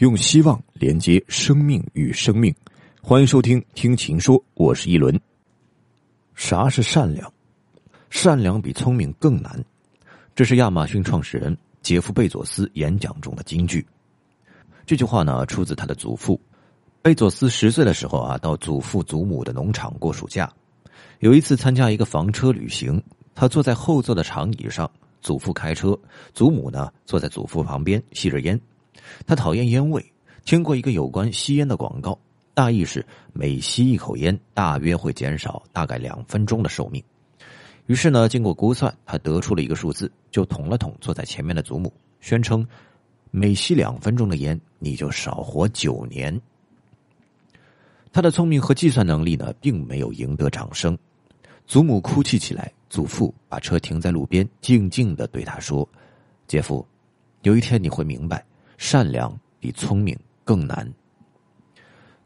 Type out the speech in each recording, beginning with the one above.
用希望连接生命与生命，欢迎收听《听情说》，我是一轮。啥是善良？善良比聪明更难。这是亚马逊创始人杰夫·贝佐斯演讲中的金句。这句话呢，出自他的祖父。贝佐斯十岁的时候啊，到祖父祖母的农场过暑假。有一次参加一个房车旅行，他坐在后座的长椅上，祖父开车，祖母呢坐在祖父旁边吸着烟。他讨厌烟味，听过一个有关吸烟的广告，大意是每吸一口烟，大约会减少大概两分钟的寿命。于是呢，经过估算，他得出了一个数字，就捅了捅坐在前面的祖母，宣称每吸两分钟的烟，你就少活九年。他的聪明和计算能力呢，并没有赢得掌声。祖母哭泣起来，祖父把车停在路边，静静的对他说：“姐夫，有一天你会明白。”善良比聪明更难。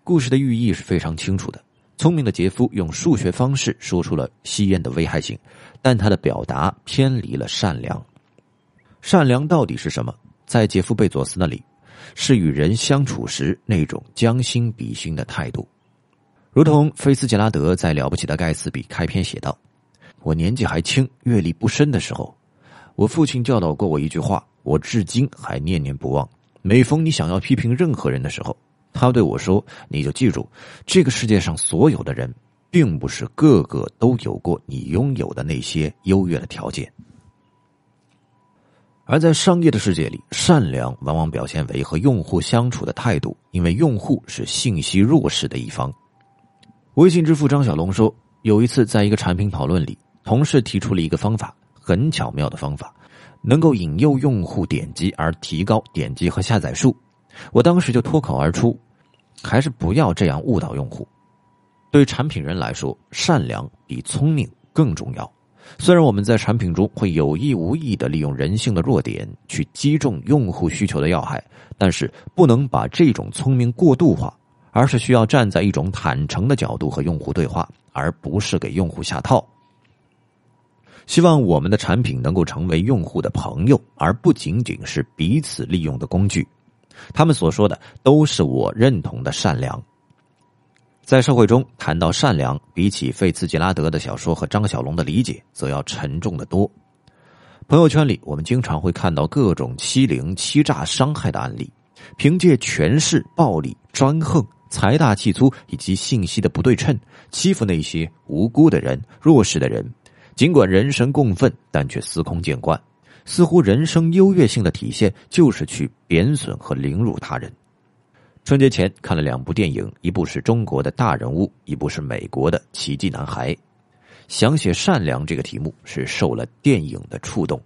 故事的寓意是非常清楚的。聪明的杰夫用数学方式说出了吸烟的危害性，但他的表达偏离了善良。善良到底是什么？在杰夫·贝佐斯那里，是与人相处时那种将心比心的态度。如同菲斯杰拉德在《了不起的盖茨比》开篇写道：“我年纪还轻、阅历不深的时候，我父亲教导过我一句话，我至今还念念不忘。”每逢你想要批评任何人的时候，他对我说：“你就记住，这个世界上所有的人，并不是个个都有过你拥有的那些优越的条件。”而在商业的世界里，善良往往表现为和用户相处的态度，因为用户是信息弱势的一方。微信之父张小龙说：“有一次，在一个产品讨论里，同事提出了一个方法，很巧妙的方法。”能够引诱用户点击而提高点击和下载数，我当时就脱口而出：“还是不要这样误导用户。”对产品人来说，善良比聪明更重要。虽然我们在产品中会有意无意的利用人性的弱点去击中用户需求的要害，但是不能把这种聪明过度化，而是需要站在一种坦诚的角度和用户对话，而不是给用户下套。希望我们的产品能够成为用户的朋友，而不仅仅是彼此利用的工具。他们所说的都是我认同的善良。在社会中谈到善良，比起费茨杰拉德的小说和张小龙的理解，则要沉重的多。朋友圈里，我们经常会看到各种欺凌、欺诈、伤害的案例，凭借权势、暴力、专横、财大气粗以及信息的不对称，欺负那些无辜的人、弱势的人。尽管人神共愤，但却司空见惯。似乎人生优越性的体现就是去贬损和凌辱他人。春节前看了两部电影，一部是中国的大人物，一部是美国的奇迹男孩。想写善良这个题目是受了电影的触动。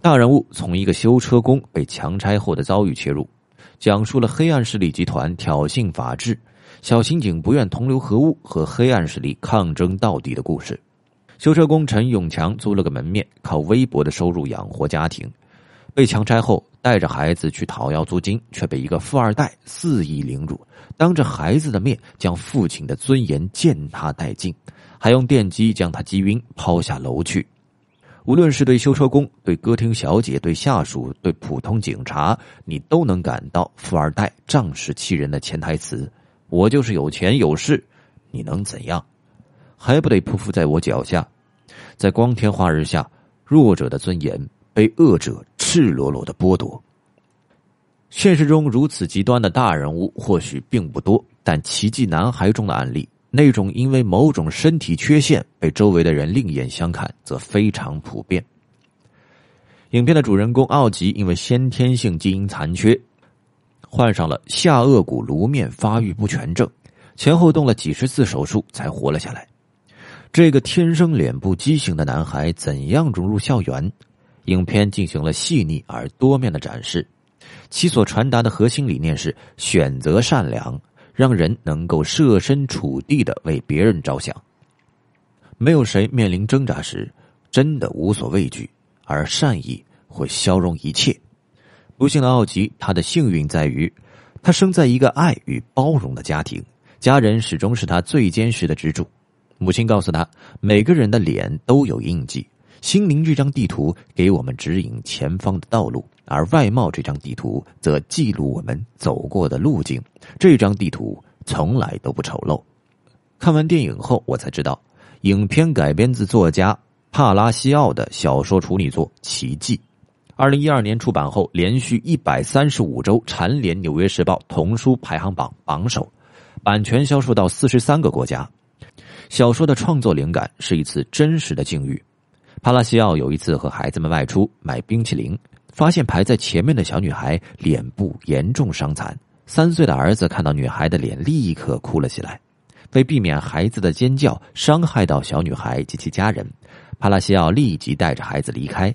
大人物从一个修车工被强拆后的遭遇切入，讲述了黑暗势力集团挑衅法治，小刑警不愿同流合污，和黑暗势力抗争到底的故事。修车工陈永强租了个门面，靠微薄的收入养活家庭。被强拆后，带着孩子去讨要租金，却被一个富二代肆意凌辱，当着孩子的面将父亲的尊严践踏殆尽，还用电击将他击晕，抛下楼去。无论是对修车工、对歌厅小姐、对下属、对普通警察，你都能感到富二代仗势欺人的潜台词：“我就是有钱有势，你能怎样？”还不得匍匐在我脚下，在光天化日下，弱者的尊严被恶者赤裸裸的剥夺。现实中如此极端的大人物或许并不多，但奇迹男孩中的案例，那种因为某种身体缺陷被周围的人另眼相看，则非常普遍。影片的主人公奥吉因为先天性基因残缺，患上了下颚骨颅面发育不全症，前后动了几十次手术才活了下来。这个天生脸部畸形的男孩怎样融入校园？影片进行了细腻而多面的展示，其所传达的核心理念是选择善良，让人能够设身处地的为别人着想。没有谁面临挣扎时真的无所畏惧，而善意会消融一切。不幸的奥吉，他的幸运在于，他生在一个爱与包容的家庭，家人始终是他最坚实的支柱。母亲告诉他：“每个人的脸都有印记，心灵这张地图给我们指引前方的道路，而外貌这张地图则记录我们走过的路径。这张地图从来都不丑陋。看完电影后，我才知道，影片改编自作家帕拉西奥的小说处女作《奇迹》。二零一二年出版后，连续一百三十五周蝉联《纽约时报》童书排行榜榜首，版权销售到四十三个国家。小说的创作灵感是一次真实的境遇。帕拉西奥有一次和孩子们外出买冰淇淋，发现排在前面的小女孩脸部严重伤残。三岁的儿子看到女孩的脸，立刻哭了起来。为避免孩子的尖叫伤害到小女孩及其家人，帕拉西奥立即带着孩子离开。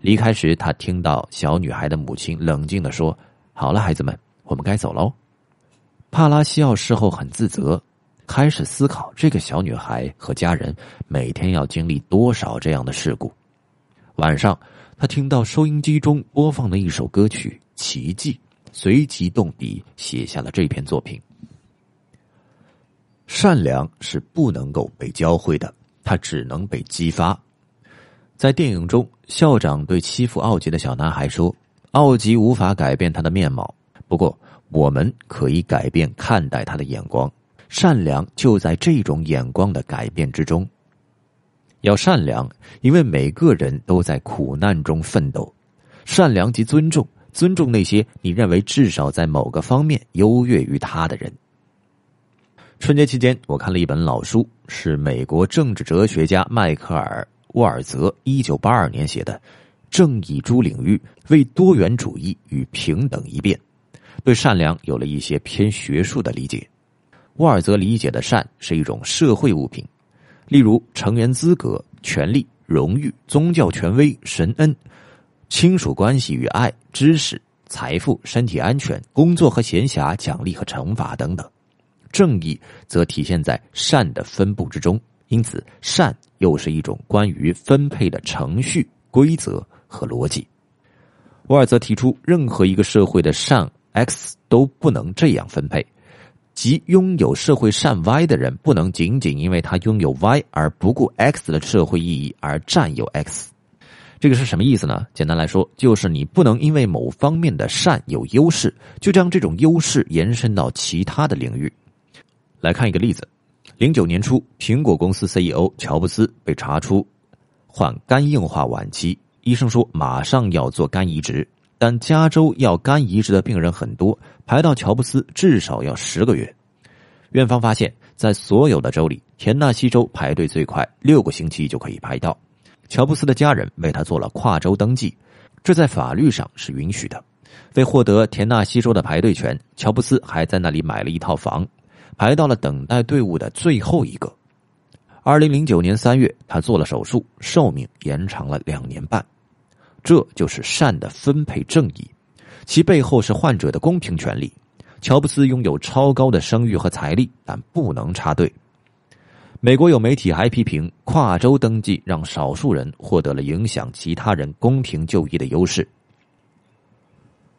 离开时，他听到小女孩的母亲冷静的说：“好了，孩子们，我们该走喽。”帕拉西奥事后很自责。开始思考这个小女孩和家人每天要经历多少这样的事故。晚上，他听到收音机中播放的一首歌曲《奇迹》，随即动笔写下了这篇作品。善良是不能够被教会的，它只能被激发。在电影中，校长对欺负奥吉的小男孩说：“奥吉无法改变他的面貌，不过我们可以改变看待他的眼光。”善良就在这种眼光的改变之中。要善良，因为每个人都在苦难中奋斗。善良即尊重，尊重那些你认为至少在某个方面优越于他的人。春节期间，我看了一本老书，是美国政治哲学家迈克尔·沃尔泽一九八二年写的《正义诸领域：为多元主义与平等一变》，对善良有了一些偏学术的理解。沃尔泽理解的善是一种社会物品，例如成员资格、权利、荣誉、宗教权威、神恩、亲属关系与爱、知识、财富、身体安全、工作和闲暇、奖励和惩罚等等。正义则体现在善的分布之中，因此善又是一种关于分配的程序、规则和逻辑。沃尔泽提出，任何一个社会的善 x 都不能这样分配。即拥有社会善 Y 的人，不能仅仅因为他拥有 Y 而不顾 X 的社会意义而占有 X。这个是什么意思呢？简单来说，就是你不能因为某方面的善有优势，就将这种优势延伸到其他的领域。来看一个例子：零九年初，苹果公司 CEO 乔布斯被查出患肝硬化晚期，医生说马上要做肝移植。但加州要肝移植的病人很多，排到乔布斯至少要十个月。院方发现，在所有的州里，田纳西州排队最快，六个星期就可以排到。乔布斯的家人为他做了跨州登记，这在法律上是允许的。为获得田纳西州的排队权，乔布斯还在那里买了一套房，排到了等待队伍的最后一个。二零零九年三月，他做了手术，寿命延长了两年半。这就是善的分配正义，其背后是患者的公平权利。乔布斯拥有超高的声誉和财力，但不能插队。美国有媒体还批评跨州登记让少数人获得了影响其他人公平就医的优势。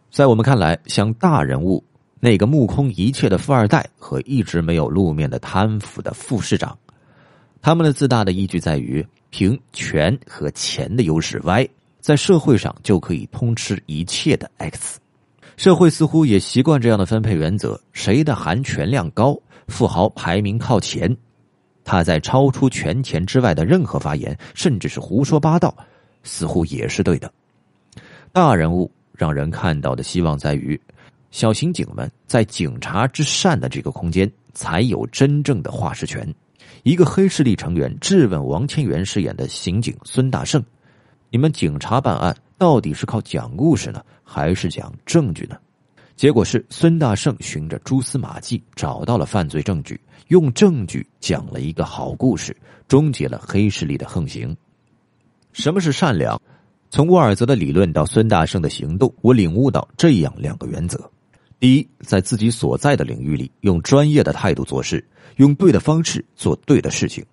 在我们看来，像大人物那个目空一切的富二代和一直没有露面的贪腐的副市长，他们的自大的依据在于凭权和钱的优势 Y。在社会上就可以通吃一切的 X，社会似乎也习惯这样的分配原则：谁的含权量高，富豪排名靠前。他在超出权钱之外的任何发言，甚至是胡说八道，似乎也是对的。大人物让人看到的希望在于，小刑警们在警察之善的这个空间才有真正的话事权。一个黑势力成员质问王千源饰演的刑警孙大圣。你们警察办案到底是靠讲故事呢，还是讲证据呢？结果是孙大圣循着蛛丝马迹找到了犯罪证据，用证据讲了一个好故事，终结了黑势力的横行。什么是善良？从沃尔泽的理论到孙大圣的行动，我领悟到这样两个原则：第一，在自己所在的领域里，用专业的态度做事，用对的方式做对的事情。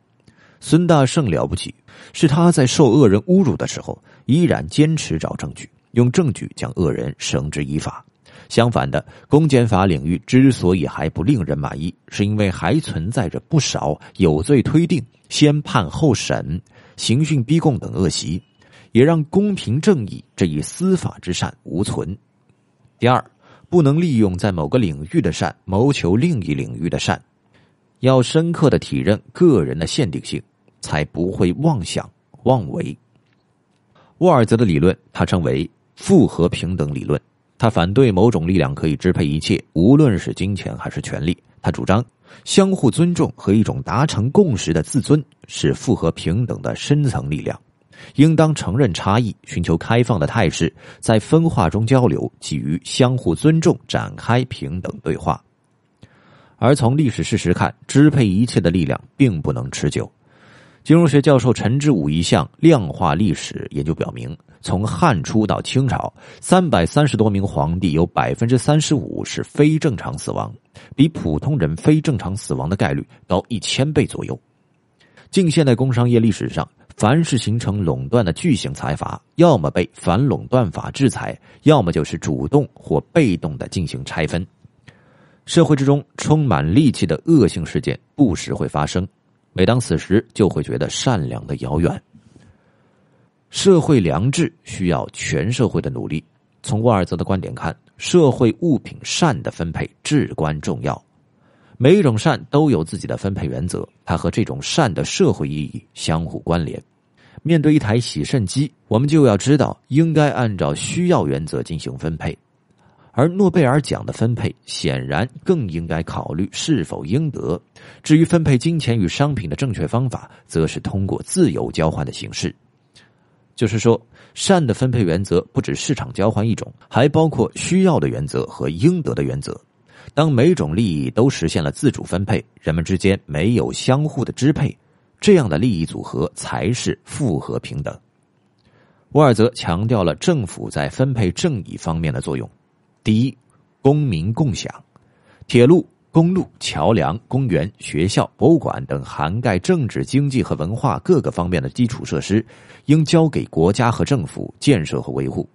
孙大圣了不起，是他在受恶人侮辱的时候，依然坚持找证据，用证据将恶人绳之以法。相反的，公检法领域之所以还不令人满意，是因为还存在着不少有罪推定、先判后审、刑讯逼供等恶习。也让公平正义这一司法之善无存。第二，不能利用在某个领域的善谋求另一领域的善，要深刻的体认个人的限定性，才不会妄想妄为。沃尔泽的理论，他称为复合平等理论。他反对某种力量可以支配一切，无论是金钱还是权力。他主张相互尊重和一种达成共识的自尊是复合平等的深层力量。应当承认差异，寻求开放的态势，在分化中交流，基于相互尊重展开平等对话。而从历史事实看，支配一切的力量并不能持久。金融学教授陈之武一项量化历史研究表明，从汉初到清朝，三百三十多名皇帝有百分之三十五是非正常死亡，比普通人非正常死亡的概率高一千倍左右。近现代工商业历史上。凡是形成垄断的巨型财阀，要么被反垄断法制裁，要么就是主动或被动的进行拆分。社会之中充满戾气的恶性事件不时会发生，每当此时，就会觉得善良的遥远。社会良知需要全社会的努力。从沃尔泽的观点看，社会物品善的分配至关重要。每一种善都有自己的分配原则，它和这种善的社会意义相互关联。面对一台洗肾机，我们就要知道应该按照需要原则进行分配，而诺贝尔奖的分配显然更应该考虑是否应得。至于分配金钱与商品的正确方法，则是通过自由交换的形式。就是说，善的分配原则不止市场交换一种，还包括需要的原则和应得的原则。当每种利益都实现了自主分配，人们之间没有相互的支配，这样的利益组合才是复合平等。沃尔泽强调了政府在分配正义方面的作用。第一，公民共享，铁路、公路、桥梁、公园、学校、博物馆等涵盖政治、经济和文化各个方面的基础设施，应交给国家和政府建设和维护。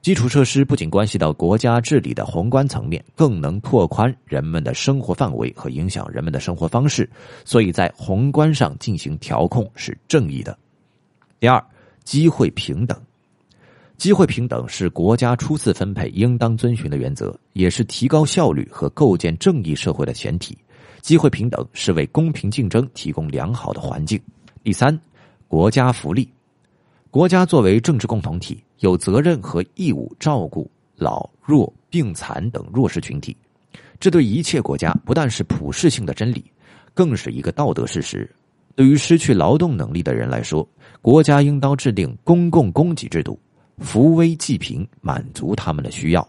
基础设施不仅关系到国家治理的宏观层面，更能拓宽人们的生活范围和影响人们的生活方式，所以在宏观上进行调控是正义的。第二，机会平等，机会平等是国家初次分配应当遵循的原则，也是提高效率和构建正义社会的前提。机会平等是为公平竞争提供良好的环境。第三，国家福利。国家作为政治共同体，有责任和义务照顾老弱病残等弱势群体。这对一切国家不但是普世性的真理，更是一个道德事实。对于失去劳动能力的人来说，国家应当制定公共供给制度，扶危济贫，满足他们的需要。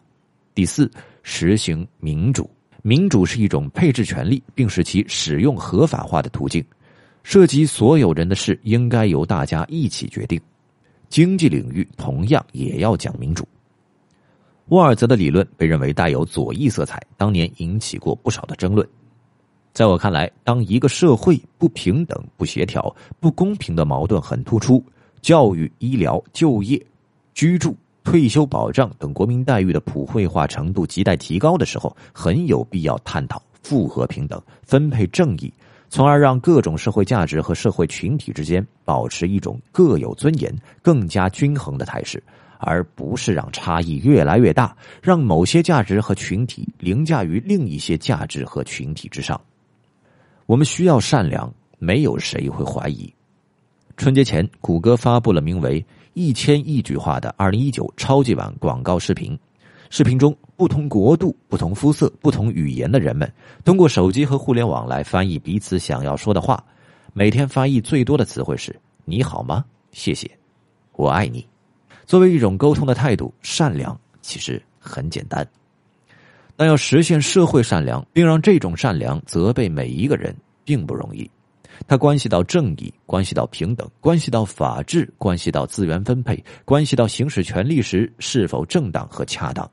第四，实行民主。民主是一种配置权力并使其使用合法化的途径，涉及所有人的事应该由大家一起决定。经济领域同样也要讲民主。沃尔泽的理论被认为带有左翼色彩，当年引起过不少的争论。在我看来，当一个社会不平等、不协调、不公平的矛盾很突出，教育、医疗、就业、居住、退休保障等国民待遇的普惠化程度亟待提高的时候，很有必要探讨复合平等、分配正义。从而让各种社会价值和社会群体之间保持一种各有尊严、更加均衡的态势，而不是让差异越来越大，让某些价值和群体凌驾于另一些价值和群体之上。我们需要善良，没有谁会怀疑。春节前，谷歌发布了名为“一千亿句话”的二零一九超级版广告视频。视频中，不同国度、不同肤色、不同语言的人们，通过手机和互联网来翻译彼此想要说的话。每天翻译最多的词汇是“你好吗？谢谢，我爱你”。作为一种沟通的态度，善良其实很简单，但要实现社会善良，并让这种善良责备每一个人，并不容易。它关系到正义，关系到平等，关系到法治，关系到资源分配，关系到行使权利时是否正当和恰当。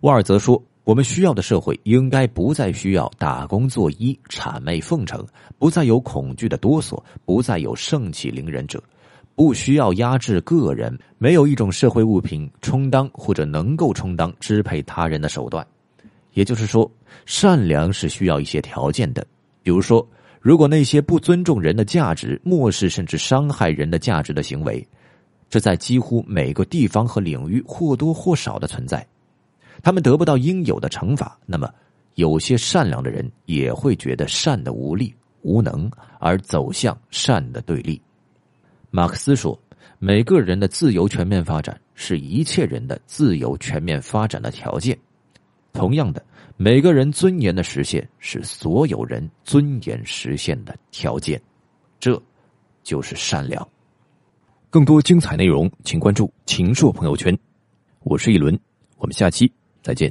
沃尔泽说：“我们需要的社会应该不再需要打工作揖、谄媚奉承，不再有恐惧的哆嗦，不再有盛气凌人者，不需要压制个人。没有一种社会物品充当或者能够充当支配他人的手段。也就是说，善良是需要一些条件的。比如说，如果那些不尊重人的价值、漠视甚至伤害人的价值的行为，这在几乎每个地方和领域或多或少的存在。他们得不到应有的惩罚，那么有些善良的人也会觉得善的无力、无能，而走向善的对立。马克思说：“每个人的自由全面发展是一切人的自由全面发展的条件。同样的，每个人尊严的实现是所有人尊严实现的条件。这，就是善良。”更多精彩内容，请关注“秦朔朋友圈”。我是一轮，我们下期再见。